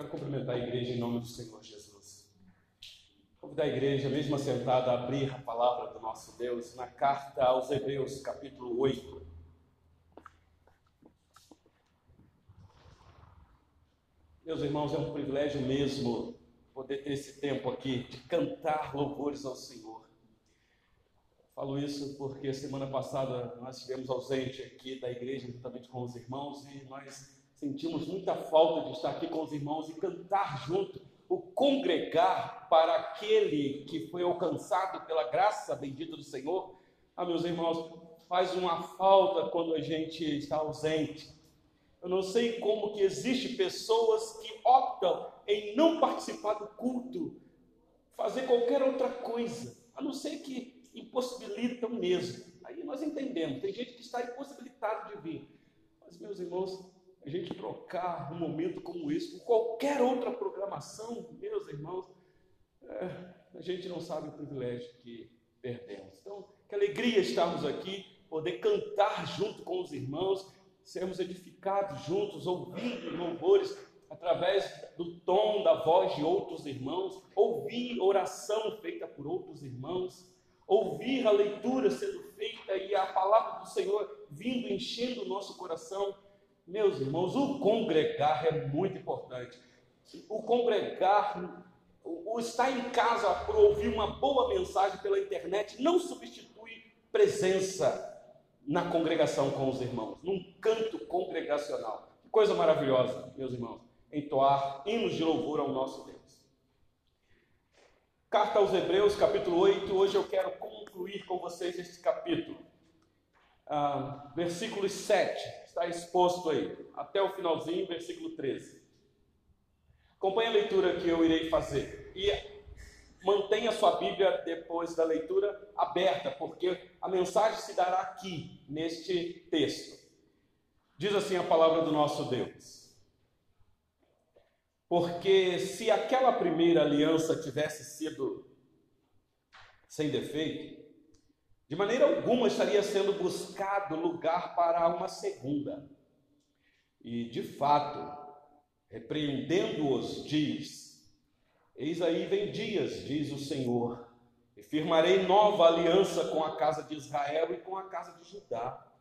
Quero cumprimentar a igreja em nome do Senhor Jesus. Convidar a igreja, mesmo assentada, a abrir a palavra do nosso Deus na carta aos Hebreus, capítulo 8. Meus irmãos, é um privilégio mesmo poder ter esse tempo aqui de cantar louvores ao Senhor. Falo isso porque semana passada nós estivemos ausente aqui da igreja, juntamente com os irmãos, e nós sentimos muita falta de estar aqui com os irmãos e cantar junto, o congregar para aquele que foi alcançado pela graça bendita do Senhor. Ah, meus irmãos, faz uma falta quando a gente está ausente. Eu não sei como que existe pessoas que optam em não participar do culto, fazer qualquer outra coisa, a não ser que impossibilitam mesmo. Aí nós entendemos, tem gente que está impossibilitado de vir. Mas, meus irmãos, a gente trocar um momento como esse por qualquer outra programação, meus irmãos, é, a gente não sabe o privilégio que perdemos. Então, que alegria estarmos aqui, poder cantar junto com os irmãos, sermos edificados juntos, ouvindo louvores através do tom da voz de outros irmãos, ouvir oração feita por outros irmãos, ouvir a leitura sendo feita e a palavra do Senhor vindo enchendo o nosso coração. Meus irmãos, o congregar é muito importante. O congregar, o estar em casa para ouvir uma boa mensagem pela internet não substitui presença na congregação com os irmãos, num canto congregacional. Que coisa maravilhosa, meus irmãos, entoar hinos de louvor ao nosso Deus. Carta aos Hebreus, capítulo 8. Hoje eu quero concluir com vocês este capítulo. Ah, versículo 7 está exposto aí, até o finalzinho, versículo 13. Acompanhe a leitura que eu irei fazer. E mantenha sua Bíblia depois da leitura aberta, porque a mensagem se dará aqui, neste texto. Diz assim a palavra do nosso Deus. Porque se aquela primeira aliança tivesse sido sem defeito, de maneira alguma estaria sendo buscado lugar para uma segunda. E, de fato, repreendendo-os, diz: Eis aí vem dias, diz o Senhor, e firmarei nova aliança com a casa de Israel e com a casa de Judá.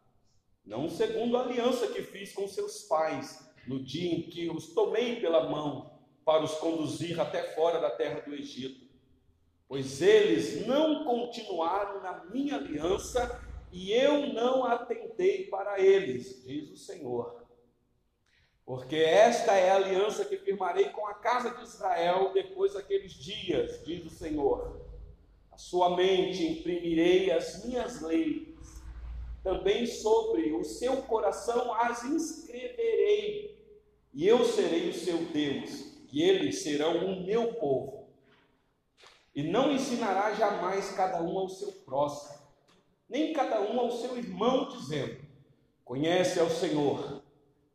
Não segundo a aliança que fiz com seus pais, no dia em que os tomei pela mão para os conduzir até fora da terra do Egito. Pois eles não continuaram na minha aliança e eu não atentei para eles, diz o Senhor. Porque esta é a aliança que firmarei com a casa de Israel depois daqueles dias, diz o Senhor. A sua mente imprimirei as minhas leis, também sobre o seu coração as inscreverei e eu serei o seu Deus, e eles serão o meu povo. E não ensinará jamais cada um ao seu próximo, nem cada um ao seu irmão, dizendo: Conhece ao Senhor,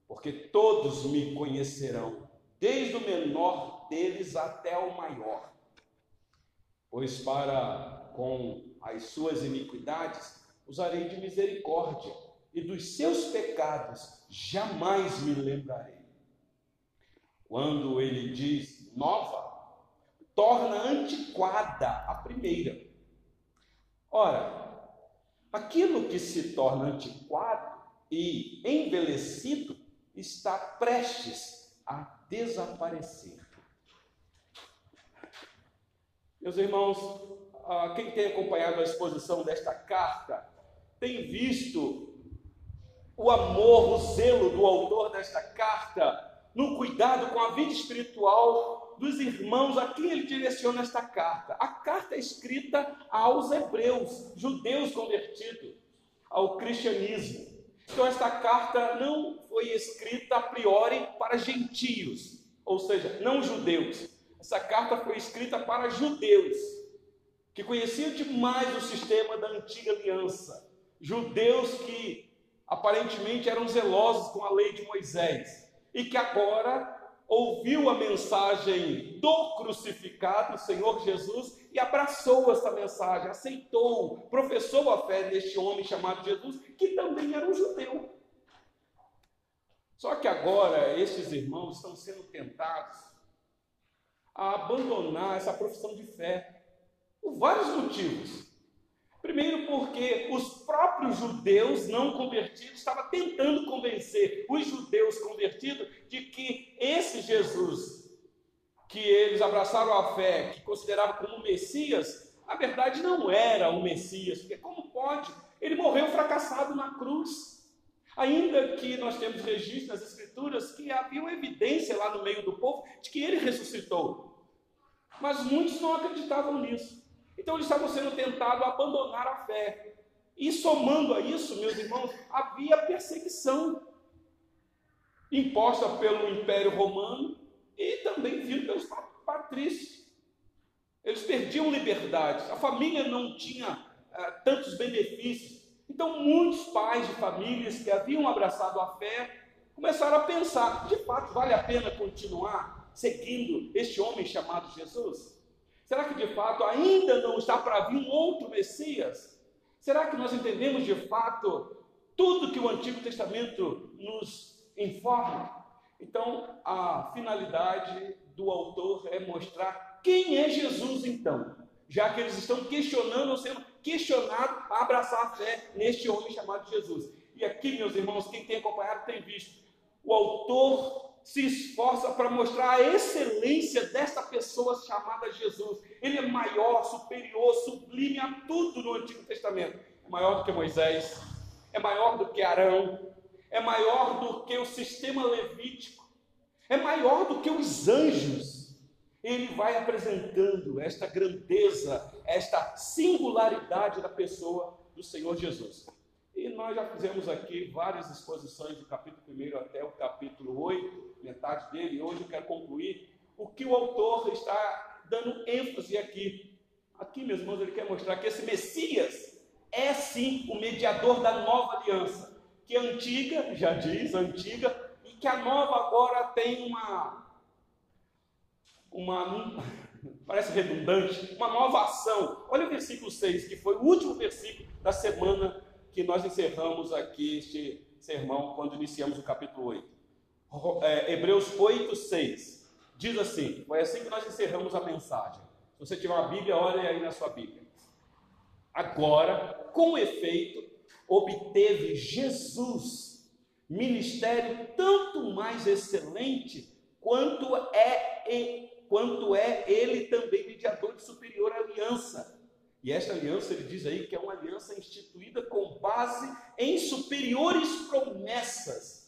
porque todos me conhecerão, desde o menor deles até o maior. Pois para com as suas iniquidades usarei de misericórdia, e dos seus pecados jamais me lembrarei. Quando ele diz nova, torna antiquada a primeira. Ora, aquilo que se torna antiquado e envelhecido está prestes a desaparecer. Meus irmãos, ah, quem tem acompanhado a exposição desta carta tem visto o amor, o zelo do autor desta carta no cuidado com a vida espiritual dos irmãos a quem ele direciona esta carta. A carta é escrita aos hebreus, judeus convertidos ao cristianismo. Então, esta carta não foi escrita a priori para gentios, ou seja, não judeus. Essa carta foi escrita para judeus, que conheciam demais o sistema da antiga aliança. Judeus que aparentemente eram zelosos com a lei de Moisés e que agora ouviu a mensagem do crucificado, Senhor Jesus, e abraçou essa mensagem, aceitou, professou a fé neste homem chamado Jesus, que também era um judeu. Só que agora estes irmãos estão sendo tentados a abandonar essa profissão de fé. Por vários motivos. Porque os próprios judeus não convertidos estavam tentando convencer os judeus convertidos de que esse Jesus, que eles abraçaram a fé, que consideravam como Messias, a verdade não era o Messias, porque como pode? Ele morreu fracassado na cruz. Ainda que nós temos registro nas Escrituras que havia uma evidência lá no meio do povo de que ele ressuscitou. Mas muitos não acreditavam nisso. Então eles estavam sendo tentados a abandonar a fé. E somando a isso, meus irmãos, havia perseguição imposta pelo Império Romano e também vindo pelos patrícios. Eles perdiam liberdade, a família não tinha uh, tantos benefícios. Então, muitos pais de famílias que haviam abraçado a fé começaram a pensar: de fato, vale a pena continuar seguindo este homem chamado Jesus? Será que de fato ainda não está para vir um outro Messias? Será que nós entendemos de fato tudo que o Antigo Testamento nos informa? Então, a finalidade do autor é mostrar quem é Jesus, então, já que eles estão questionando ou sendo questionados a abraçar a fé neste homem chamado Jesus. E aqui, meus irmãos, quem tem acompanhado tem visto, o autor se esforça para mostrar a excelência desta pessoa chamada Jesus. Ele é maior, superior, sublime a tudo no Antigo Testamento. É maior do que Moisés, é maior do que Arão, é maior do que o sistema levítico, é maior do que os anjos. Ele vai apresentando esta grandeza, esta singularidade da pessoa do Senhor Jesus. E nós já fizemos aqui várias exposições do capítulo 1 até o capítulo 8, metade dele, hoje eu quero concluir o que o autor está dando ênfase aqui. Aqui, meus irmãos, ele quer mostrar que esse Messias é sim o mediador da nova aliança, que a antiga, já diz, antiga, e que a nova agora tem uma, uma, parece redundante, uma nova ação. Olha o versículo 6, que foi o último versículo da semana que nós encerramos aqui este sermão quando iniciamos o capítulo 8. É, Hebreus 8, 6. Diz assim: foi assim que nós encerramos a mensagem. Se você tiver uma Bíblia, olhe aí na sua Bíblia. Agora, com efeito, obteve Jesus ministério tanto mais excelente quanto é, quanto é ele também mediador de superior aliança e esta aliança, ele diz aí que é uma aliança instituída com base em superiores promessas.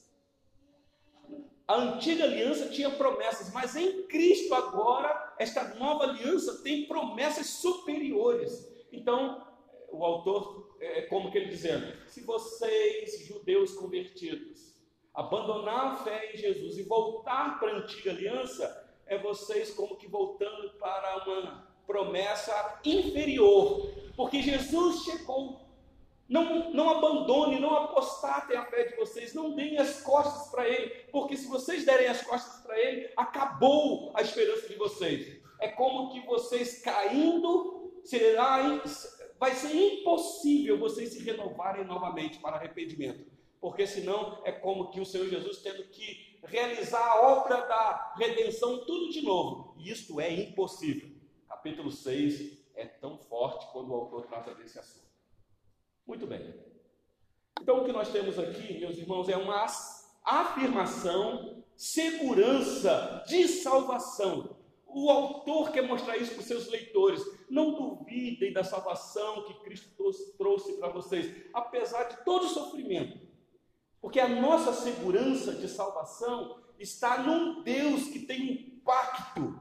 A antiga aliança tinha promessas, mas em Cristo agora, esta nova aliança tem promessas superiores. Então, o autor, é como que ele dizendo: se vocês, judeus convertidos, abandonar a fé em Jesus e voltar para a antiga aliança, é vocês como que voltando para uma promessa inferior, porque Jesus chegou. Não, não abandone, não apostatem a fé de vocês, não deem as costas para Ele, porque se vocês derem as costas para Ele, acabou a esperança de vocês. É como que vocês caindo, será, vai ser impossível vocês se renovarem novamente para arrependimento, porque senão é como que o Senhor Jesus tendo que realizar a obra da redenção tudo de novo, e isto é impossível capítulo 6 é tão forte quando o autor trata desse assunto. Muito bem. Então, o que nós temos aqui, meus irmãos, é uma afirmação, segurança de salvação. O autor quer mostrar isso para os seus leitores. Não duvidem da salvação que Cristo trouxe para vocês, apesar de todo o sofrimento. Porque a nossa segurança de salvação está num Deus que tem um pacto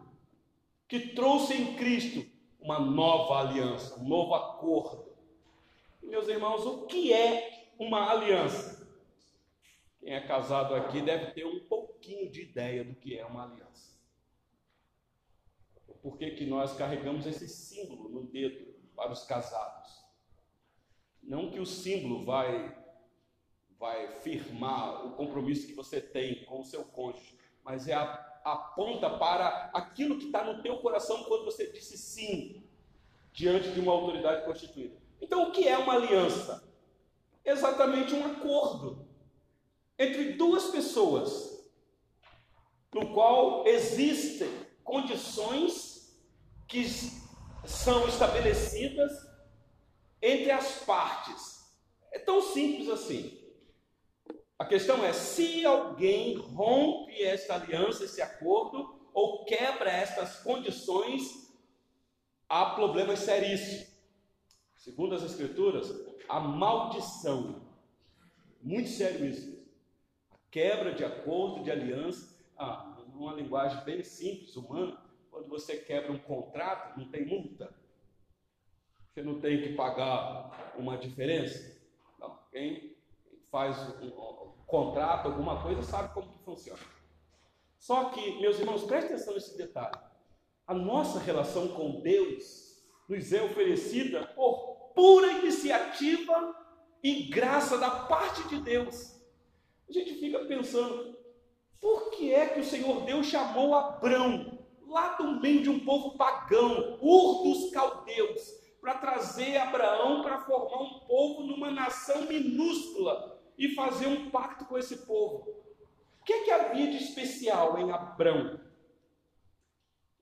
que trouxe em Cristo uma nova aliança, um novo acordo. Meus irmãos, o que é uma aliança? Quem é casado aqui deve ter um pouquinho de ideia do que é uma aliança. Por que, que nós carregamos esse símbolo no dedo para os casados? Não que o símbolo vai, vai firmar o compromisso que você tem com o seu cônjuge, mas é a aponta para aquilo que está no teu coração quando você disse sim diante de uma autoridade constituída. Então, o que é uma aliança? Exatamente um acordo entre duas pessoas, no qual existem condições que são estabelecidas entre as partes. É tão simples assim. A questão é: se alguém rompe esta aliança, esse acordo, ou quebra estas condições, há problemas seríssimos. Segundo as Escrituras, a maldição. Muito sério isso. A quebra de acordo, de aliança. Ah, numa linguagem bem simples, humana, quando você quebra um contrato, não tem multa. Você não tem que pagar uma diferença. Não. Quem faz um, um, contrato, alguma coisa, sabe como que funciona. Só que, meus irmãos, prestem atenção nesse detalhe. A nossa relação com Deus nos é oferecida por pura iniciativa e graça da parte de Deus. A gente fica pensando, por que é que o Senhor Deus chamou Abrão, lá do meio de um povo pagão, Ur dos caldeus, para trazer Abraão para formar um povo numa nação minúscula e fazer um pacto com esse povo? O que é que havia de especial em Abrão?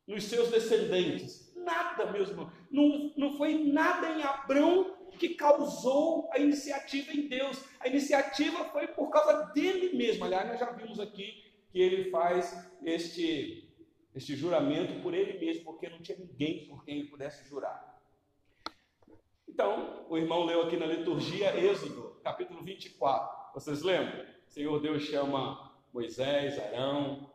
Nos seus descendentes? Nada, meus irmãos. Não, não foi nada em Abrão que causou a iniciativa em Deus. A iniciativa foi por causa dele mesmo. Aliás, nós já vimos aqui que ele faz este, este juramento por ele mesmo, porque não tinha ninguém por quem ele pudesse jurar. Então, o irmão leu aqui na liturgia Êxodo, capítulo 24. Vocês lembram? O Senhor Deus chama Moisés, Arão,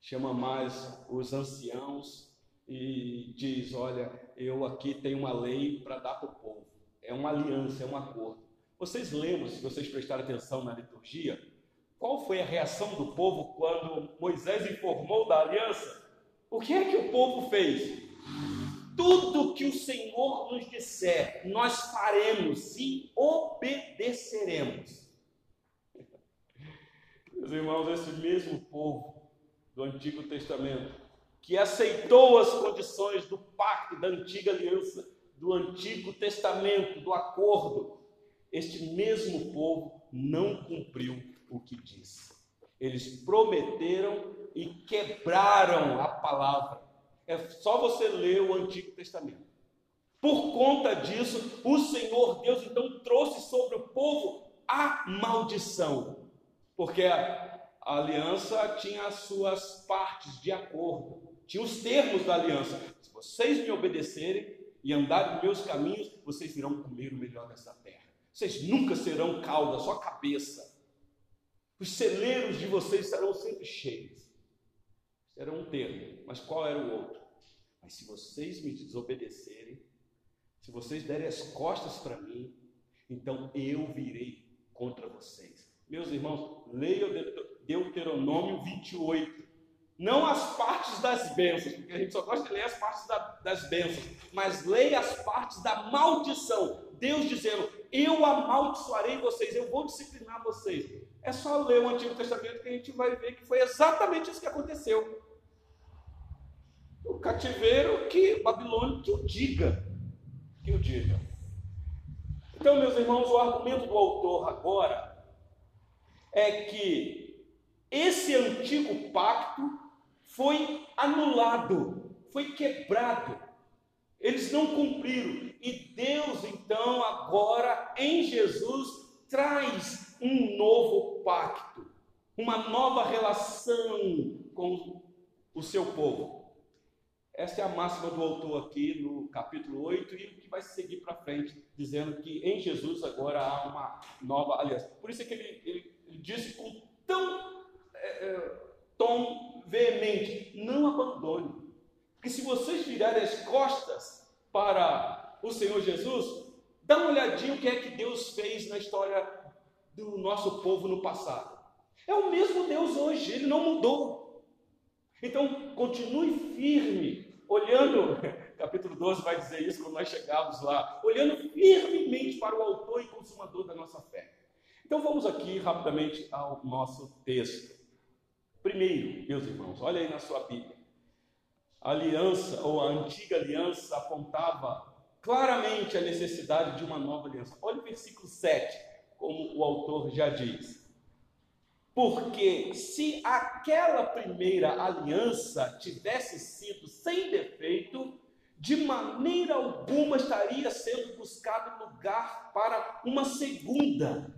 chama mais os anciãos e diz: Olha, eu aqui tenho uma lei para dar para o povo. É uma aliança, é um acordo. Vocês lembram, se vocês prestarem atenção na liturgia, qual foi a reação do povo quando Moisés informou da aliança? O que é que o povo fez? Tudo que o Senhor nos disser, nós faremos e obedeceremos. Meus irmãos, esse mesmo povo do Antigo Testamento que aceitou as condições do pacto, da antiga aliança, do Antigo Testamento, do acordo, este mesmo povo não cumpriu o que disse. Eles prometeram e quebraram a palavra. É só você ler o Antigo Testamento. Por conta disso, o Senhor Deus então trouxe sobre o povo a maldição, porque a, aliança tinha as suas partes de acordo. Tinha os termos da aliança. Se vocês me obedecerem e andarem nos meus caminhos, vocês irão comer o melhor dessa terra. Vocês nunca serão cauda, só cabeça. Os celeiros de vocês serão sempre cheios. Era um termo, mas qual era o outro? Mas se vocês me desobedecerem, se vocês derem as costas para mim, então eu virei contra vocês. Meus irmãos, leiam Deuteronômio 28. Não as partes das bênçãos, porque a gente só gosta de ler as partes da, das bênçãos, mas leia as partes da maldição. Deus dizendo: Eu amaldiçoarei vocês, eu vou disciplinar vocês. É só ler o Antigo Testamento que a gente vai ver que foi exatamente isso que aconteceu. O cativeiro que Babilônia que o diga. Que o diga. Então, meus irmãos, o argumento do autor agora é que esse antigo pacto foi anulado, foi quebrado. Eles não cumpriram. E Deus, então, agora em Jesus, traz um novo pacto, uma nova relação com o seu povo. Essa é a máxima do autor aqui no capítulo 8 e que vai seguir para frente, dizendo que em Jesus agora há uma nova aliança. Por isso é que ele, ele, ele disse com tão é, é, tom veemente: não abandone. Porque se vocês virarem as costas para o Senhor Jesus, dá uma olhadinha o que é que Deus fez na história do nosso povo no passado. É o mesmo Deus hoje, ele não mudou. Então, continue firme, olhando, capítulo 12 vai dizer isso quando nós chegarmos lá, olhando firmemente para o autor e consumador da nossa fé. Então, vamos aqui rapidamente ao nosso texto. Primeiro, meus irmãos, olha aí na sua Bíblia. A aliança, ou a antiga aliança, apontava claramente a necessidade de uma nova aliança. Olha o versículo 7, como o autor já diz. Porque se aquela primeira aliança tivesse sido sem defeito, de maneira alguma estaria sendo buscado lugar para uma segunda.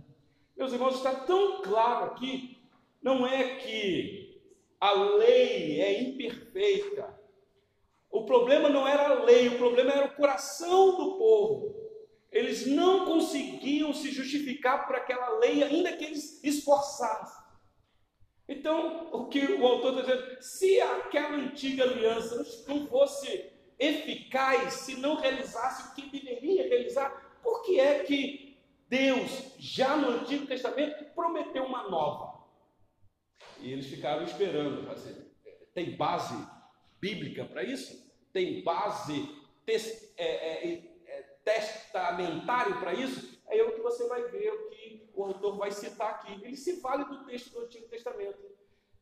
Meus irmãos, está tão claro aqui, não é que a lei é imperfeita. O problema não era a lei, o problema era o coração do povo. Eles não conseguiam se justificar por aquela lei, ainda que eles esforçassem. Então, o que o autor está dizendo, se aquela antiga aliança não fosse eficaz, se não realizasse o que deveria realizar, por que é que Deus, já no Antigo Testamento, prometeu uma nova? E eles ficaram esperando. Fazer. Tem base bíblica para isso? Tem base tes, é, é, é, testamentário para isso? É o que você vai ver, o que o autor vai citar aqui. Ele se vale do texto do Antigo Testamento.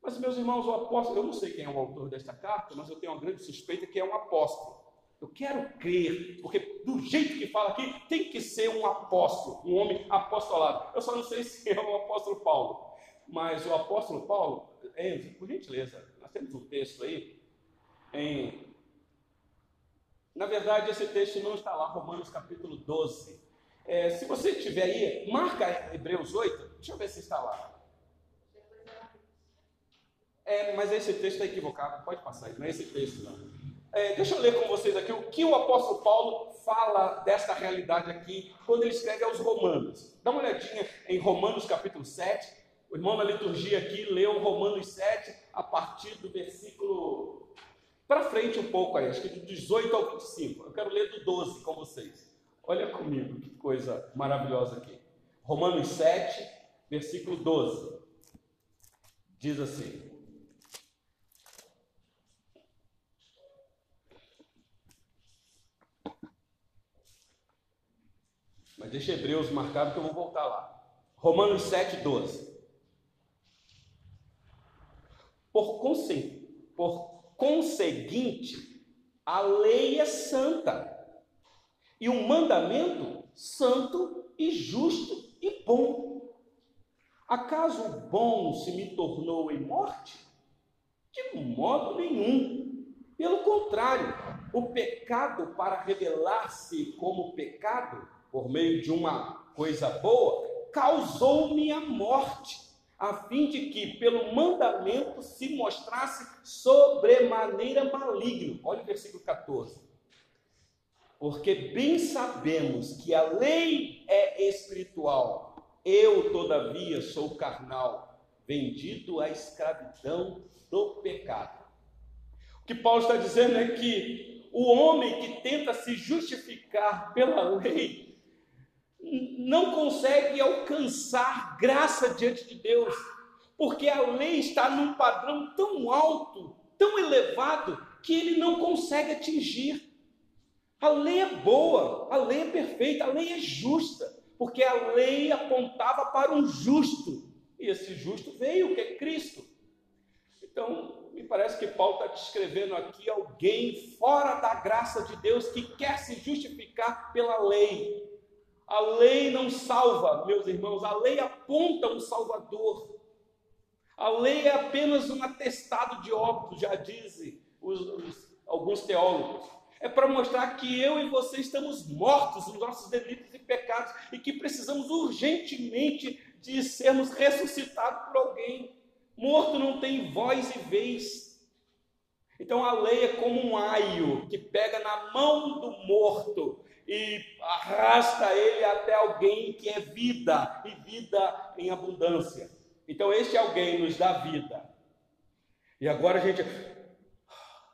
Mas, meus irmãos, o apóstolo, eu não sei quem é o autor desta carta, mas eu tenho uma grande suspeita que é um apóstolo. Eu quero crer, porque do jeito que fala aqui, tem que ser um apóstolo, um homem apostolado. Eu só não sei se é o apóstolo Paulo, mas o apóstolo Paulo, Enzo, por gentileza, nós temos um texto aí, em. Na verdade, esse texto não está lá, Romanos capítulo 12. É, se você tiver aí, marca Hebreus 8, deixa eu ver se está lá. É, mas esse texto está equivocado, pode passar não é esse texto não. É, deixa eu ler com vocês aqui o que o apóstolo Paulo fala desta realidade aqui quando ele escreve aos Romanos. Dá uma olhadinha em Romanos capítulo 7. O irmão na liturgia aqui leu Romanos 7 a partir do versículo para frente um pouco aí, acho que do 18 ao 25. Eu quero ler do 12 com vocês. Olha comigo, que coisa maravilhosa aqui. Romanos 7, versículo 12. Diz assim: Mas deixa Hebreus marcado que eu vou voltar lá. Romanos 7, 12. Por, por conseguinte, a lei é santa, e o mandamento santo e justo e bom. Acaso o bom se me tornou em morte? De modo nenhum. Pelo contrário, o pecado, para revelar-se como pecado, por meio de uma coisa boa, causou-me a morte, a fim de que pelo mandamento se mostrasse sobremaneira maligno. Olha o versículo 14. Porque bem sabemos que a lei é espiritual, eu, todavia, sou carnal, vendido à escravidão do pecado. O que Paulo está dizendo é que o homem que tenta se justificar pela lei, não consegue alcançar graça diante de Deus, porque a lei está num padrão tão alto, tão elevado, que ele não consegue atingir. A lei é boa, a lei é perfeita, a lei é justa, porque a lei apontava para um justo, e esse justo veio, que é Cristo. Então, me parece que Paulo está descrevendo aqui alguém fora da graça de Deus que quer se justificar pela lei, a lei não salva, meus irmãos, a lei aponta um Salvador. A lei é apenas um atestado de óbito, já dizem os, os, alguns teólogos. É para mostrar que eu e você estamos mortos nos nossos delitos e pecados e que precisamos urgentemente de sermos ressuscitados por alguém. Morto não tem voz e vez. Então a lei é como um aio que pega na mão do morto e arrasta ele até alguém que é vida e vida em abundância. Então, este alguém nos dá vida. E agora a gente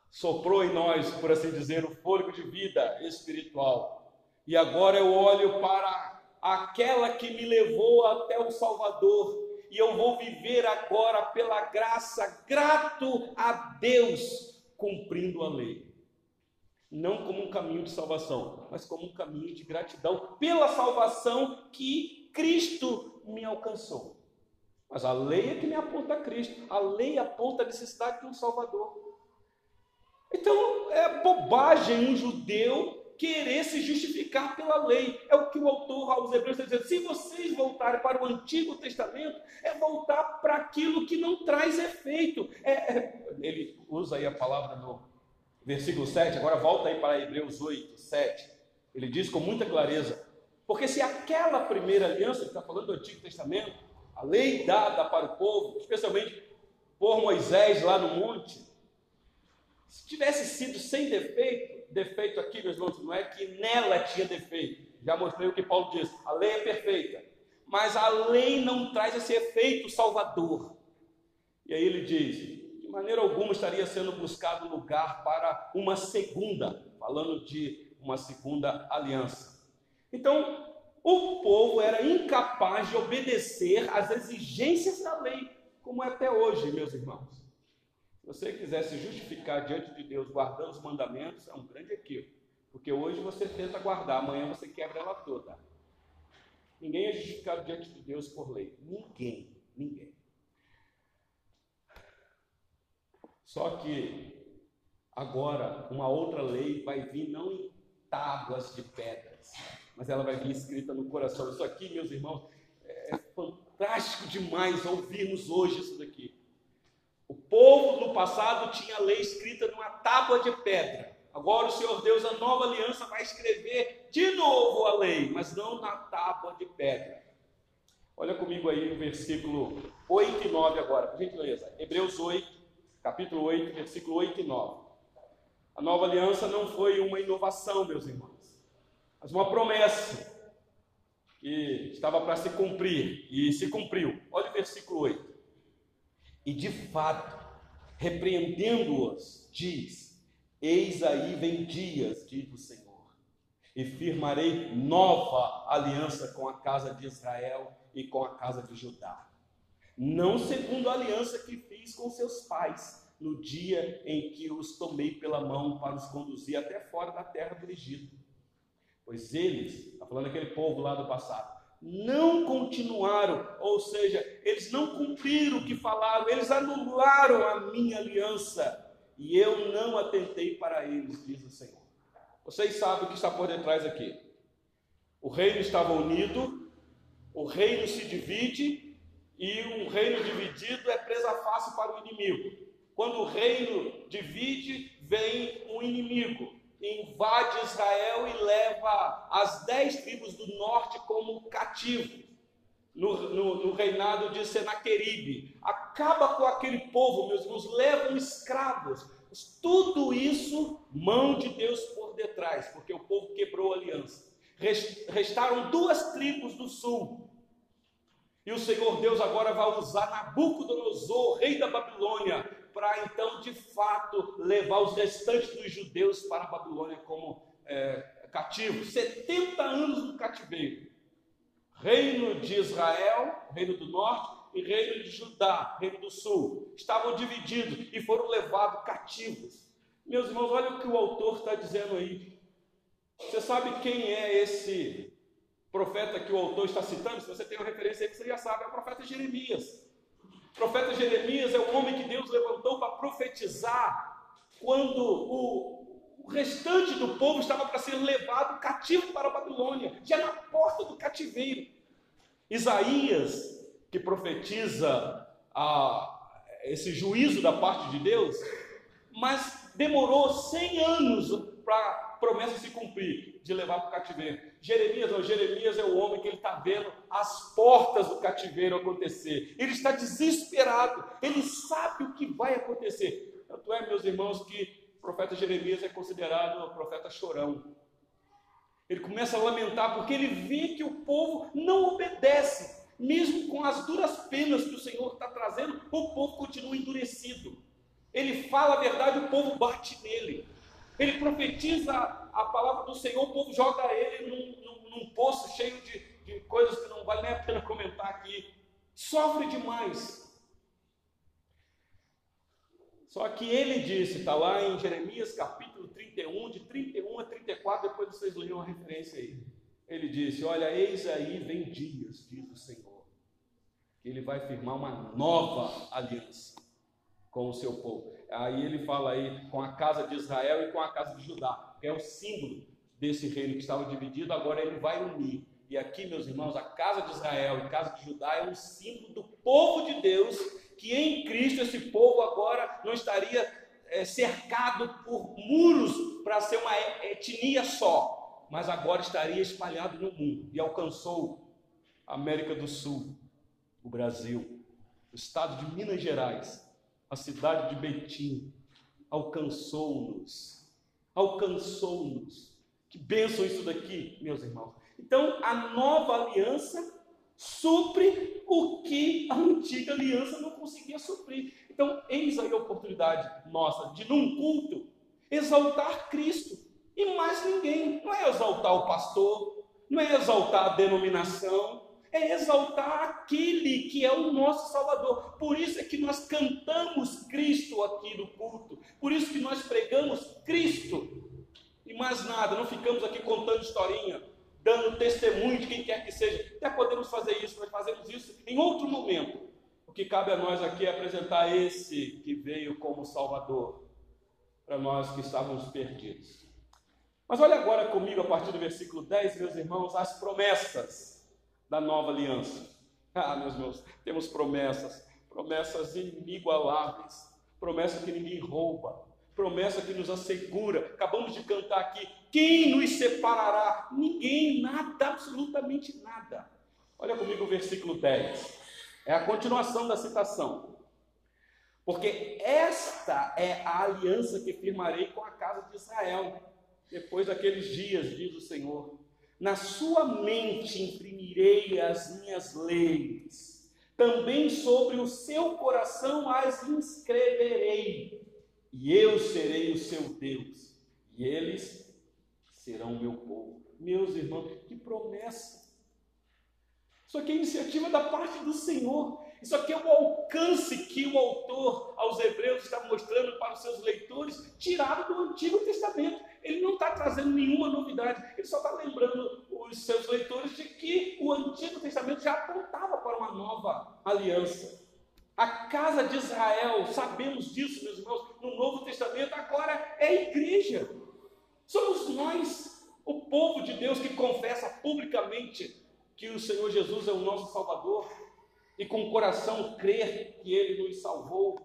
soprou em nós, por assim dizer, o fôlego de vida espiritual. E agora eu olho para aquela que me levou até o Salvador. E eu vou viver agora pela graça, grato a Deus, cumprindo a lei não como um caminho de salvação, mas como um caminho de gratidão pela salvação que Cristo me alcançou. Mas a lei é que me aponta a Cristo, a lei aponta a necessidade de um Salvador. Então é bobagem um judeu querer se justificar pela lei. É o que o autor aos Hebreus está dizendo. Se vocês voltarem para o Antigo Testamento, é voltar para aquilo que não traz efeito. É, é, ele usa aí a palavra no versículo 7, agora volta aí para Hebreus 8, 7. Ele diz com muita clareza: porque se aquela primeira aliança, ele está falando do Antigo Testamento, a lei dada para o povo, especialmente por Moisés lá no monte, se tivesse sido sem defeito, defeito aqui, meus irmãos, não é que nela tinha defeito. Já mostrei o que Paulo diz: a lei é perfeita, mas a lei não traz esse efeito salvador. E aí ele diz: maneira alguma estaria sendo buscado lugar para uma segunda, falando de uma segunda aliança. Então, o povo era incapaz de obedecer às exigências da lei, como é até hoje, meus irmãos. Se você quiser se justificar diante de Deus guardando os mandamentos, é um grande equívoco. Porque hoje você tenta guardar, amanhã você quebra ela toda. Ninguém é justificado diante de Deus por lei. Ninguém, ninguém. Só que agora uma outra lei vai vir não em tábuas de pedras, mas ela vai vir escrita no coração. Isso aqui, meus irmãos, é fantástico demais ouvirmos hoje isso daqui. O povo do passado tinha a lei escrita numa tábua de pedra. Agora o Senhor Deus, a nova aliança, vai escrever de novo a lei, mas não na tábua de pedra. Olha comigo aí no versículo 8 e 9 agora, por gentileza. Hebreus 8, capítulo 8, versículo 8 e 9. A nova aliança não foi uma inovação, meus irmãos mas uma promessa que estava para se cumprir e se cumpriu. Olha o versículo 8. E de fato, repreendendo-os, diz: Eis aí vem dias, diz o Senhor, e firmarei nova aliança com a casa de Israel e com a casa de Judá. Não segundo a aliança que fiz com seus pais, no dia em que os tomei pela mão para os conduzir até fora da terra do Egito Pois eles, está falando aquele povo lá do passado, não continuaram, ou seja, eles não cumpriram o que falaram, eles anularam a minha aliança, e eu não atentei para eles, diz o Senhor. Vocês sabem o que está por detrás aqui. O reino estava unido, o reino se divide, e um reino dividido é presa fácil para o inimigo. Quando o reino divide, vem um inimigo invade Israel e leva as dez tribos do norte como cativos no, no, no, reinado de Senaqueribe. Acaba com aquele povo, meus irmãos, levam escravos. Tudo isso, mão de Deus por detrás, porque o povo quebrou a aliança. Restaram duas tribos do sul. E o Senhor Deus agora vai usar Nabucodonosor, rei da Babilônia, para então, de fato, levar os restantes dos judeus para a Babilônia como é, cativos. 70 anos no cativeiro. Reino de Israel, reino do norte, e reino de Judá, reino do sul, estavam divididos e foram levados cativos. Meus irmãos, olha o que o autor está dizendo aí. Você sabe quem é esse profeta que o autor está citando? Se você tem uma referência aí, você já sabe, é o profeta Jeremias. O profeta Jeremias é o homem que Deus levantou para profetizar quando o, o restante do povo estava para ser levado cativo para a Babilônia, já na porta do cativeiro. Isaías, que profetiza a, esse juízo da parte de Deus, mas demorou 100 anos para a promessa se cumprir, de levar para o cativeiro. Jeremias, não, Jeremias é o homem que ele está vendo as portas do cativeiro acontecer. Ele está desesperado, ele sabe o que vai acontecer. Tanto é, meus irmãos, que o profeta Jeremias é considerado o profeta chorão. Ele começa a lamentar porque ele vê que o povo não obedece, mesmo com as duras penas que o Senhor está trazendo, o povo continua endurecido. Ele fala a verdade, o povo bate nele. Ele profetiza a palavra do Senhor, o povo joga ele num, num, num poço cheio de, de coisas que não vale nem a pena comentar aqui. Sofre demais. Só que ele disse, está lá em Jeremias capítulo 31, de 31 a 34, depois vocês leiam a referência aí. Ele disse: Olha, eis aí vem dias, diz o Senhor, que ele vai firmar uma nova aliança com o seu povo. Aí ele fala aí com a casa de Israel e com a casa de Judá, que é o símbolo desse reino que estava dividido, agora ele vai unir. E aqui, meus irmãos, a casa de Israel e a casa de Judá é um símbolo do povo de Deus, que em Cristo esse povo agora não estaria é, cercado por muros para ser uma etnia só, mas agora estaria espalhado no mundo e alcançou a América do Sul, o Brasil, o estado de Minas Gerais, a cidade de Betim, alcançou-nos, alcançou-nos. Que bênção isso daqui, meus irmãos. Então, a nova aliança supre o que a antiga aliança não conseguia suprir. Então, eis aí a oportunidade nossa de, num culto, exaltar Cristo e mais ninguém. Não é exaltar o pastor, não é exaltar a denominação, é exaltar aquele que é o nosso Salvador. Por isso é que nós cantamos Cristo aqui no culto, por isso que nós pregamos Cristo. E mais nada, não ficamos aqui contando historinha, dando testemunho de quem quer que seja. Até podemos fazer isso, mas fazemos isso em outro momento. O que cabe a nós aqui é apresentar esse que veio como Salvador para nós que estávamos perdidos. Mas olha agora comigo, a partir do versículo 10, meus irmãos, as promessas da nova aliança. Ah, meus irmãos, temos promessas, promessas inigualáveis, promessa que ninguém rouba, promessa que nos assegura. Acabamos de cantar aqui: quem nos separará? Ninguém, nada, absolutamente nada. Olha comigo o versículo 10. É a continuação da citação. Porque esta é a aliança que firmarei com a casa de Israel, depois daqueles dias, diz o Senhor. Na sua mente imprimirei as minhas leis, também sobre o seu coração as inscreverei, e eu serei o seu Deus, e eles serão meu povo. Meus irmãos, que promessa! Isso aqui é iniciativa da parte do Senhor. Isso aqui é o alcance que o autor aos Hebreus está mostrando para os seus leitores, tirado do Antigo Testamento. Ele não está trazendo nenhuma novidade, ele só está lembrando os seus leitores de que o Antigo Testamento já apontava para uma nova aliança. A casa de Israel, sabemos disso, meus irmãos, no Novo Testamento agora é a igreja. Somos nós, o povo de Deus que confessa publicamente que o Senhor Jesus é o nosso Salvador e com o coração crer que Ele nos salvou.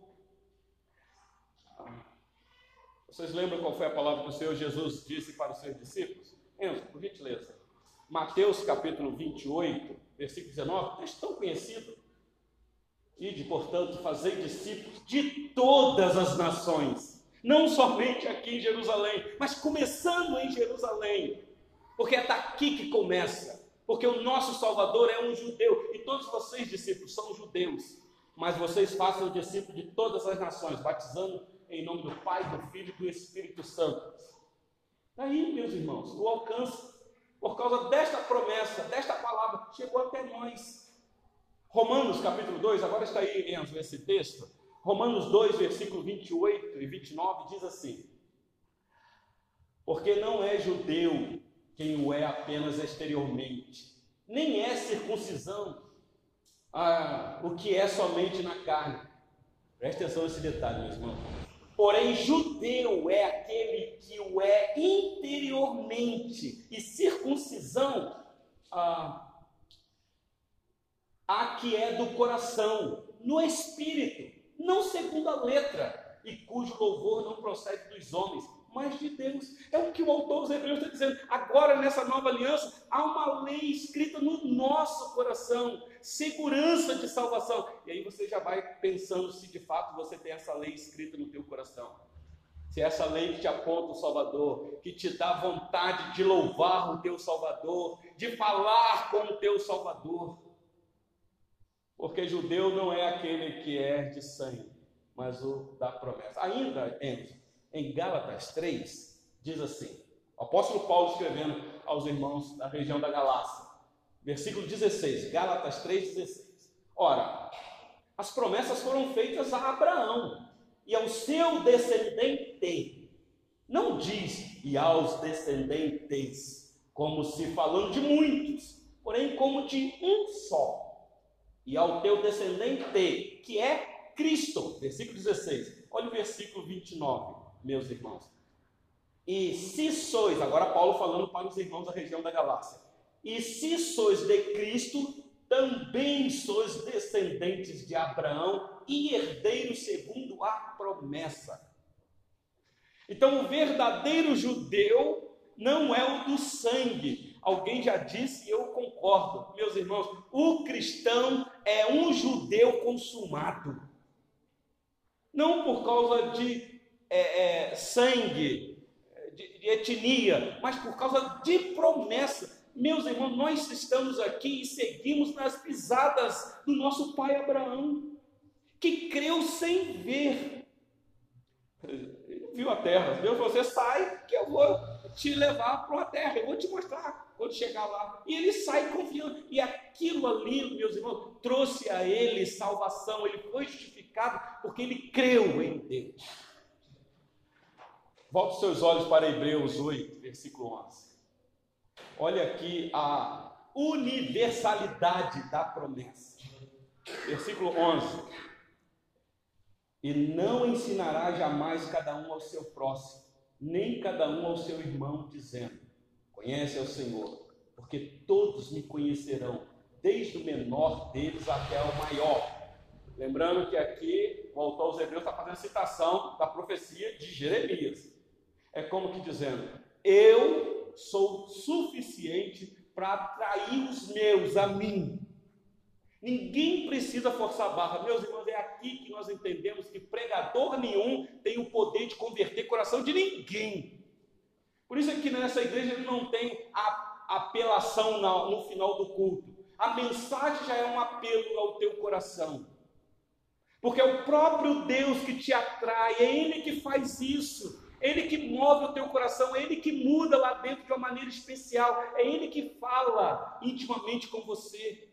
Vocês lembram qual foi a palavra que o Senhor Jesus disse para os seus discípulos? Enzo, por gentileza. Mateus capítulo 28, versículo 19, texto tão conhecido. Ide, portanto, fazei discípulos de todas as nações, não somente aqui em Jerusalém, mas começando em Jerusalém, porque é daqui que começa porque o nosso Salvador é um judeu, e todos vocês, discípulos, são judeus, mas vocês façam discípulos de todas as nações, batizando em nome do Pai, do Filho e do Espírito Santo. Daí, meus irmãos, o alcance, por causa desta promessa, desta palavra, chegou até nós. Romanos capítulo 2, agora está aí, Enzo, esse texto. Romanos 2, versículo 28 e 29 diz assim: Porque não é judeu quem o é apenas exteriormente. Nem é circuncisão ah, o que é somente na carne. Preste atenção nesse detalhe, meu irmão. Porém, judeu é aquele que o é interiormente, e circuncisão ah, a que é do coração, no espírito, não segundo a letra, e cujo louvor não procede dos homens, mas de Deus. É o que o autor dos Hebreus está dizendo. Agora, nessa nova aliança, há uma lei escrita no nosso coração, segurança de salvação. E aí você já vai pensando se de fato você tem essa lei escrita no teu coração. Se é essa lei que te aponta o Salvador, que te dá vontade de louvar o teu Salvador, de falar com o teu Salvador. Porque judeu não é aquele que é de sangue, mas o da promessa. Ainda, Enzo, em Gálatas 3, diz assim: o apóstolo Paulo escrevendo aos irmãos da região da Galácia, versículo 16, Gálatas 3,16. Ora, as promessas foram feitas a Abraão e ao seu descendente. Não diz e aos descendentes, como se falando de muitos, porém como de um só. E ao teu descendente, que é Cristo. Versículo 16. Olha o versículo 29 meus irmãos. E se sois, agora Paulo falando para os irmãos da região da Galácia, e se sois de Cristo, também sois descendentes de Abraão e herdeiros segundo a promessa. Então, o verdadeiro judeu não é o do sangue. Alguém já disse e eu concordo, meus irmãos. O cristão é um judeu consumado, não por causa de é, é, sangue, de, de etnia, mas por causa de promessa. Meus irmãos, nós estamos aqui e seguimos nas pisadas do nosso pai Abraão, que creu sem ver. viu a terra, Deus, você sai que eu vou te levar para uma terra, eu vou te mostrar quando chegar lá. E ele sai confiando. E aquilo ali, meus irmãos, trouxe a ele salvação, ele foi justificado porque ele creu em Deus. Volte seus olhos para Hebreus 8, versículo 11. Olha aqui a universalidade da promessa. Versículo 11. E não ensinará jamais cada um ao seu próximo, nem cada um ao seu irmão, dizendo: Conhece ao Senhor, porque todos me conhecerão, desde o menor deles até o maior. Lembrando que aqui o autor aos Hebreus está fazendo citação da profecia de Jeremias. É como que dizendo: Eu sou suficiente para atrair os meus a mim. Ninguém precisa forçar a barra. Meus irmãos, é aqui que nós entendemos que pregador nenhum tem o poder de converter coração de ninguém. Por isso é que nessa igreja não tem a apelação no final do culto. A mensagem já é um apelo ao teu coração. Porque é o próprio Deus que te atrai, é Ele que faz isso. Ele que move o teu coração, é Ele que muda lá dentro de uma maneira especial, é Ele que fala intimamente com você.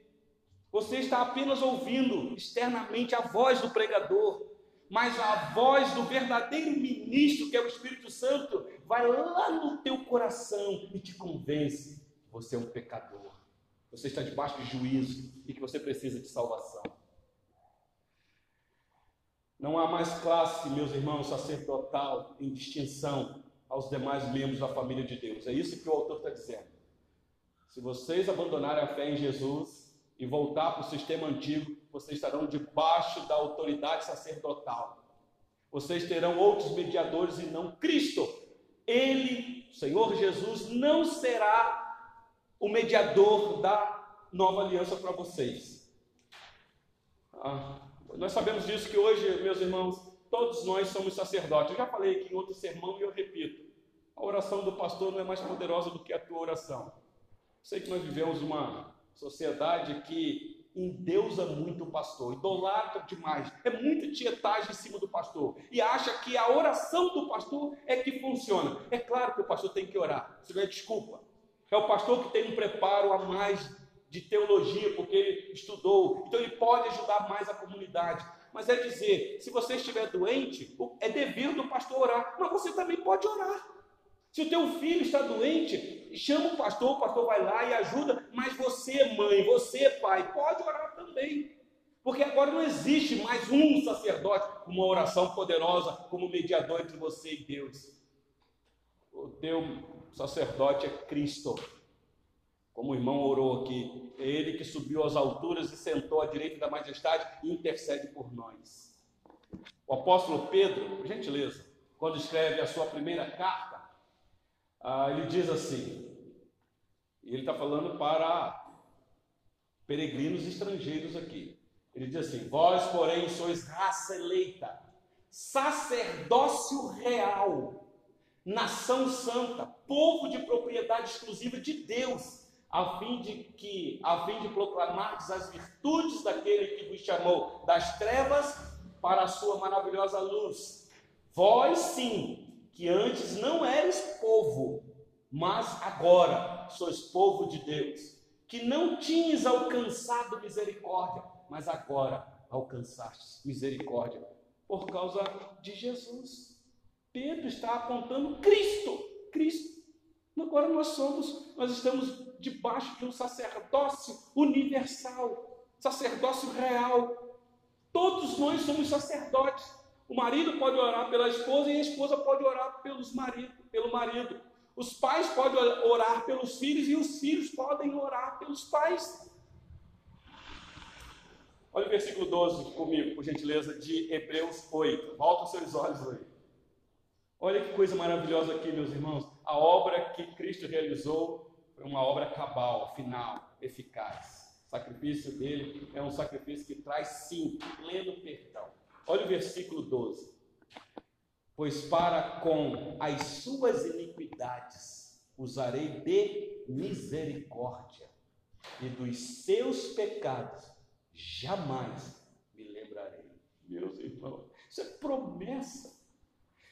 Você está apenas ouvindo externamente a voz do pregador, mas a voz do verdadeiro ministro, que é o Espírito Santo, vai lá no teu coração e te convence você é um pecador, você está debaixo de juízo e que você precisa de salvação. Não há mais classe, meus irmãos, sacerdotal em distinção aos demais membros da família de Deus. É isso que o autor está dizendo. Se vocês abandonarem a fé em Jesus e voltar para o sistema antigo, vocês estarão debaixo da autoridade sacerdotal. Vocês terão outros mediadores e não Cristo. Ele, Senhor Jesus, não será o mediador da nova aliança para vocês. Ah, nós sabemos disso que hoje, meus irmãos, todos nós somos sacerdotes. Eu já falei aqui em outro sermão e eu repito: a oração do pastor não é mais poderosa do que a tua oração. Sei que nós vivemos uma sociedade que endeusa muito o pastor, idolatra demais, é muita tietagem em cima do pastor e acha que a oração do pastor é que funciona. É claro que o pastor tem que orar, isso não é desculpa. É o pastor que tem um preparo a mais de teologia, porque ele estudou, então ele pode ajudar mais a comunidade. Mas é dizer, se você estiver doente, é dever do pastor orar, mas você também pode orar. Se o teu filho está doente, chama o pastor, o pastor vai lá e ajuda, mas você, mãe, você, pai, pode orar também. Porque agora não existe mais um sacerdote com uma oração poderosa como mediador entre você e Deus. O teu sacerdote é Cristo. Como o irmão orou aqui, ele que subiu às alturas e sentou à direita da majestade e intercede por nós. O apóstolo Pedro, por gentileza, quando escreve a sua primeira carta, ah, ele diz assim, e ele está falando para peregrinos estrangeiros aqui. Ele diz assim: Vós, porém, sois raça eleita, sacerdócio real, nação santa, povo de propriedade exclusiva de Deus a fim de que, a fim de proclamar as virtudes daquele que vos chamou das trevas para a sua maravilhosa luz. Vós sim, que antes não eres povo, mas agora sois povo de Deus, que não tinhas alcançado misericórdia, mas agora alcançaste misericórdia por causa de Jesus. Pedro está apontando Cristo, Cristo. Agora nós somos, nós estamos debaixo de um sacerdócio universal, sacerdócio real. Todos nós somos sacerdotes. O marido pode orar pela esposa e a esposa pode orar pelos marido, pelo marido. Os pais podem orar pelos filhos e os filhos podem orar pelos pais. Olha o versículo 12 comigo, por gentileza, de Hebreus 8. Volta os seus olhos aí. Olha que coisa maravilhosa aqui, meus irmãos. A obra que Cristo realizou foi uma obra cabal, final, eficaz. O sacrifício dele é um sacrifício que traz, sim, pleno perdão. Olha o versículo 12. Pois para com as suas iniquidades usarei de misericórdia, e dos seus pecados jamais me lembrarei. Meus irmãos, isso é promessa.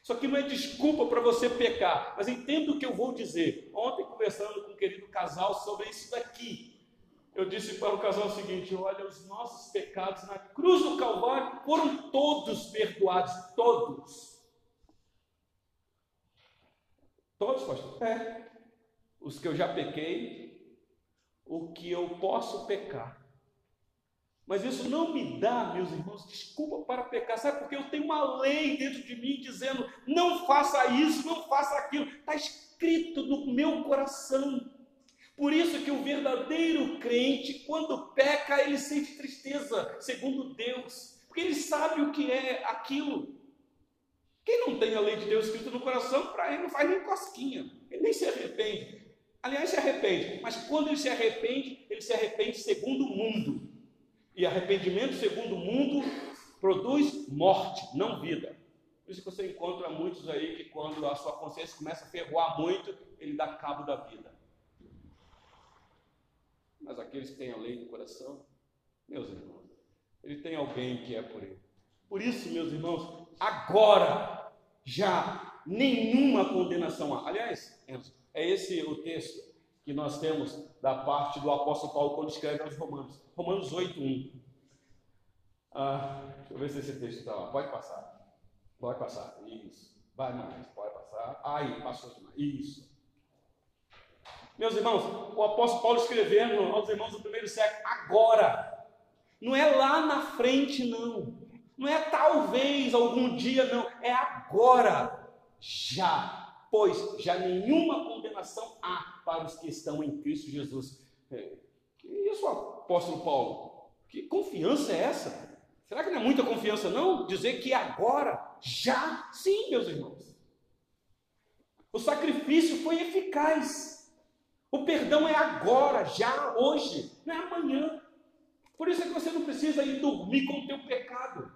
Isso aqui não é desculpa para você pecar, mas entenda o que eu vou dizer. Ontem, conversando com um querido casal sobre isso daqui, eu disse para o casal o seguinte: olha, os nossos pecados na cruz do Calvário foram todos perdoados, todos. Todos, pastor? É. Os que eu já pequei, o que eu posso pecar mas isso não me dá, meus irmãos, desculpa para pecar. Sabe porque eu tenho uma lei dentro de mim dizendo: não faça isso, não faça aquilo. Está escrito no meu coração. Por isso que o verdadeiro crente, quando peca, ele sente tristeza, segundo Deus, porque ele sabe o que é aquilo. Quem não tem a lei de Deus escrita no coração, para ele não faz nem cosquinha, ele nem se arrepende. Aliás, se arrepende, mas quando ele se arrepende, ele se arrepende segundo o mundo. E arrependimento, segundo o mundo, produz morte, não vida. Por isso que você encontra muitos aí que, quando a sua consciência começa a ferroar muito, ele dá cabo da vida. Mas aqueles que têm a lei no coração, meus irmãos, ele tem alguém que é por ele. Por isso, meus irmãos, agora já nenhuma condenação há. Aliás, é esse o texto que nós temos da parte do apóstolo Paulo quando escreve aos Romanos. Romanos 8, 1. Ah, deixa eu ver se esse texto está lá. Pode passar. Pode passar. Isso. Vai mais. Pode passar. Aí, passou demais. Isso. Meus irmãos, o apóstolo Paulo escrevendo aos irmãos do primeiro século, agora. Não é lá na frente, não. Não é talvez algum dia, não. É agora. Já pois já nenhuma condenação há para os que estão em Cristo Jesus. É, que isso, apóstolo Paulo? Que confiança é essa? Será que não é muita confiança, não? Dizer que agora, já, sim, meus irmãos. O sacrifício foi eficaz. O perdão é agora, já, hoje, não é amanhã. Por isso é que você não precisa ir dormir com o teu pecado.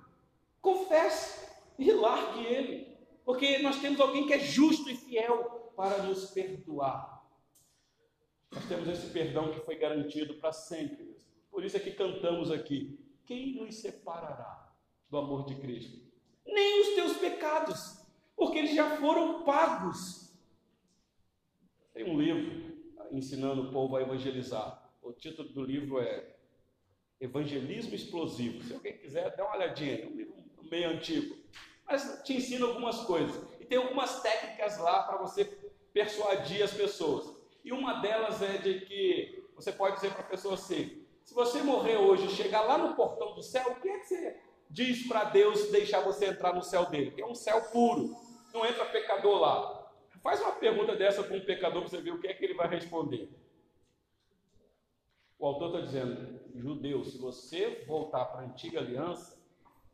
Confesse e largue ele. Porque nós temos alguém que é justo e fiel para nos perdoar. Nós temos esse perdão que foi garantido para sempre. Por isso é que cantamos aqui: Quem nos separará do amor de Cristo? Nem os teus pecados, porque eles já foram pagos. Tem um livro ensinando o povo a evangelizar. O título do livro é Evangelismo Explosivo. Se alguém quiser, dá uma olhadinha. É um livro meio antigo mas te ensina algumas coisas. E tem algumas técnicas lá para você persuadir as pessoas. E uma delas é de que você pode dizer para a pessoa assim: se você morrer hoje chegar lá no portão do céu, o que é que você diz para Deus deixar você entrar no céu dele? Que é um céu puro, não entra pecador lá. Faz uma pergunta dessa com um pecador para você ver o que é que ele vai responder. O autor está dizendo: judeu, se você voltar para a antiga aliança,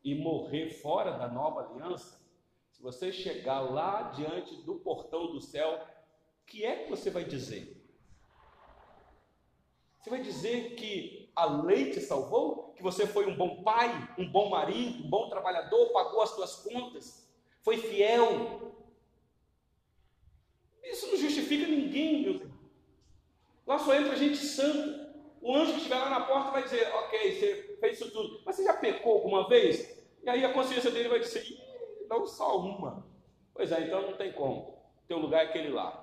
e morrer fora da nova aliança, se você chegar lá diante do portão do céu, que é que você vai dizer? Você vai dizer que a lei te salvou? Que você foi um bom pai, um bom marido, um bom trabalhador, pagou as suas contas, foi fiel? Isso não justifica ninguém, meu Deus. Lá só entra gente santa. O anjo que estiver lá na porta vai dizer: Ok, você fez isso tudo, mas você já pecou alguma vez? E aí a consciência dele vai dizer, não só uma. Pois é, então não tem como. Teu lugar é aquele lá.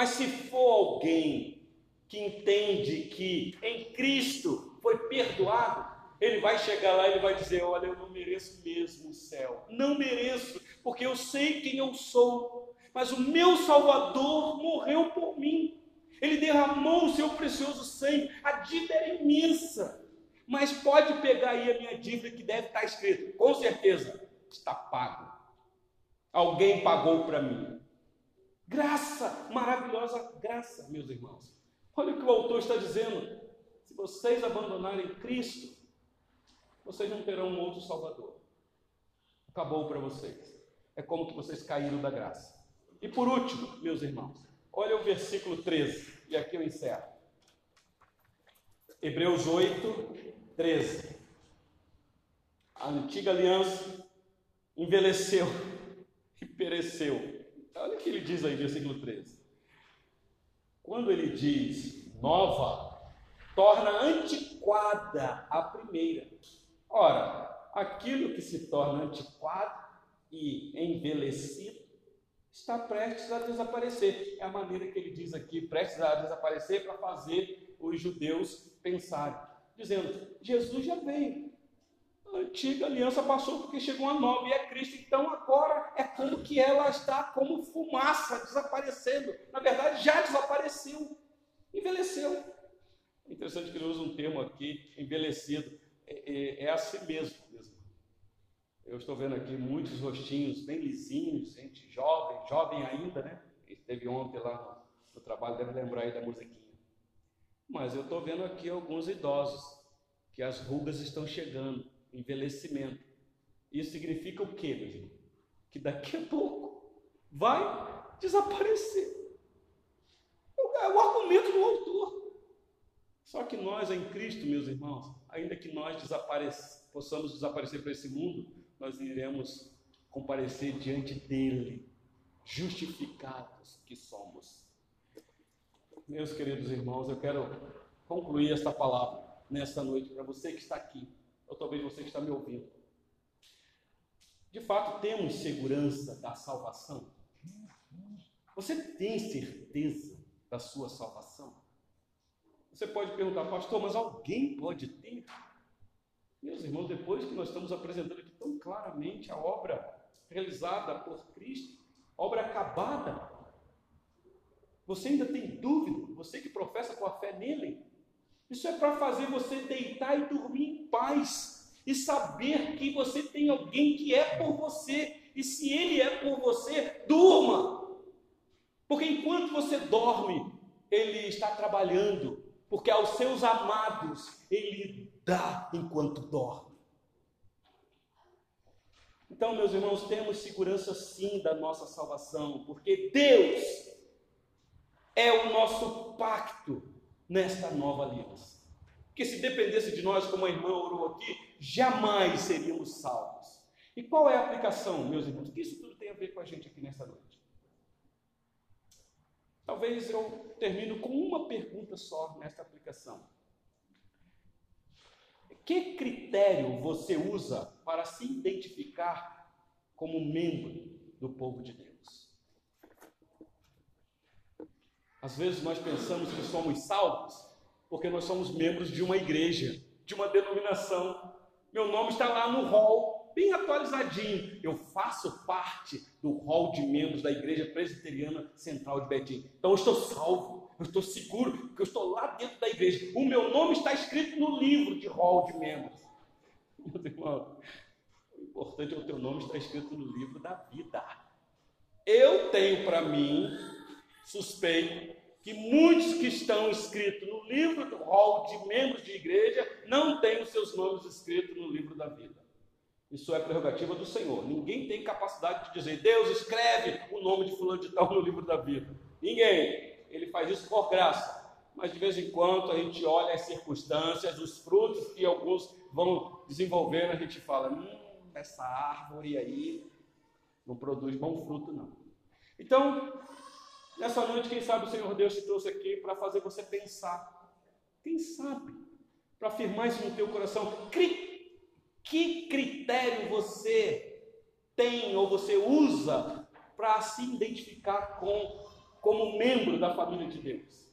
Mas se for alguém que entende que em Cristo foi perdoado, ele vai chegar lá e ele vai dizer: Olha, eu não mereço mesmo o céu. Não mereço, porque eu sei quem eu sou. Mas o meu Salvador morreu por mim. Ele derramou o seu precioso sangue. A dívida era imensa mas pode pegar aí a minha dívida que deve estar escrito, com certeza, está pago. Alguém pagou para mim. Graça, maravilhosa graça, meus irmãos. Olha o que o autor está dizendo. Se vocês abandonarem Cristo, vocês não terão um outro Salvador. Acabou para vocês. É como que vocês caíram da graça. E por último, meus irmãos, olha o versículo 13, e aqui eu encerro. Hebreus 8, 13. A antiga aliança envelheceu e pereceu. Olha o que ele diz aí, versículo 13. Quando ele diz nova, torna antiquada a primeira. Ora, aquilo que se torna antiquado e envelhecido está prestes a desaparecer. É a maneira que ele diz aqui, prestes a desaparecer para fazer os judeus pensarem, dizendo: Jesus já veio. A antiga aliança passou porque chegou uma nova e é Cristo. Então agora é como que ela está como fumaça desaparecendo. Na verdade, já desapareceu, envelheceu. É interessante que ele usa um termo aqui, envelhecido. É, é, é assim mesmo, mesmo. Eu estou vendo aqui muitos rostinhos bem lisinhos, gente jovem, jovem ainda, né? Esteve ontem lá no, no trabalho, deve lembrar aí da musiquinha. Mas eu estou vendo aqui alguns idosos, que as rugas estão chegando, envelhecimento. Isso significa o quê, meu irmão? Que daqui a pouco vai desaparecer. É o argumento do autor. Só que nós em Cristo, meus irmãos, ainda que nós possamos desaparecer para esse mundo, nós iremos comparecer diante dele, justificados que somos. Meus queridos irmãos, eu quero concluir esta palavra nesta noite para você que está aqui, ou talvez você que está me ouvindo. De fato, temos segurança da salvação? Você tem certeza da sua salvação? Você pode perguntar, pastor, mas alguém pode ter? Meus irmãos, depois que nós estamos apresentando aqui tão claramente a obra realizada por Cristo, obra acabada, você ainda tem dúvida? Você que professa com a fé nele? Isso é para fazer você deitar e dormir em paz e saber que você tem alguém que é por você. E se ele é por você, durma. Porque enquanto você dorme, ele está trabalhando. Porque aos seus amados ele dá enquanto dorme. Então, meus irmãos, temos segurança sim da nossa salvação, porque Deus é o nosso pacto nesta nova aliança. Porque se dependesse de nós, como a irmã orou aqui, jamais seríamos salvos. E qual é a aplicação, meus irmãos? O que isso tudo tem a ver com a gente aqui nessa noite? Talvez eu termino com uma pergunta só nesta aplicação. Que critério você usa para se identificar como membro do povo de Deus? Às vezes nós pensamos que somos salvos porque nós somos membros de uma igreja, de uma denominação. Meu nome está lá no hall, bem atualizadinho. Eu faço parte do hall de membros da Igreja Presbiteriana Central de Betim. Então eu estou salvo, eu estou seguro, porque eu estou lá dentro da igreja. O meu nome está escrito no livro de hall de membros. Meu irmão, o importante é o teu nome estar escrito no livro da vida. Eu tenho para mim suspeito que muitos que estão escritos no livro do rol de membros de igreja não têm os seus nomes escritos no livro da vida. Isso é prerrogativa do Senhor. Ninguém tem capacidade de dizer, Deus escreve o nome de fulano de tal no livro da vida. Ninguém. Ele faz isso por graça. Mas de vez em quando a gente olha as circunstâncias, os frutos que alguns vão desenvolvendo, a gente fala, hum, essa árvore aí não produz bom fruto não. Então, Nessa noite, quem sabe o Senhor Deus te trouxe aqui para fazer você pensar. Quem sabe? Para afirmar isso no teu coração. Que critério você tem ou você usa para se identificar com como membro da família de Deus?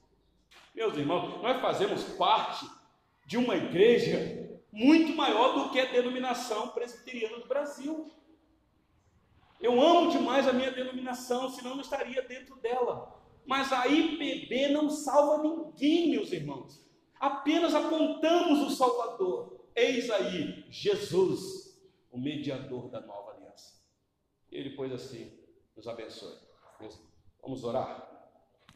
Meus irmãos, nós fazemos parte de uma igreja muito maior do que a denominação presbiteriana do Brasil. Eu amo demais a minha denominação, senão não estaria dentro dela. Mas a IPB não salva ninguém, meus irmãos. Apenas apontamos o Salvador. Eis aí Jesus, o mediador da nova aliança. Ele pôs assim: nos abençoe. Vamos orar?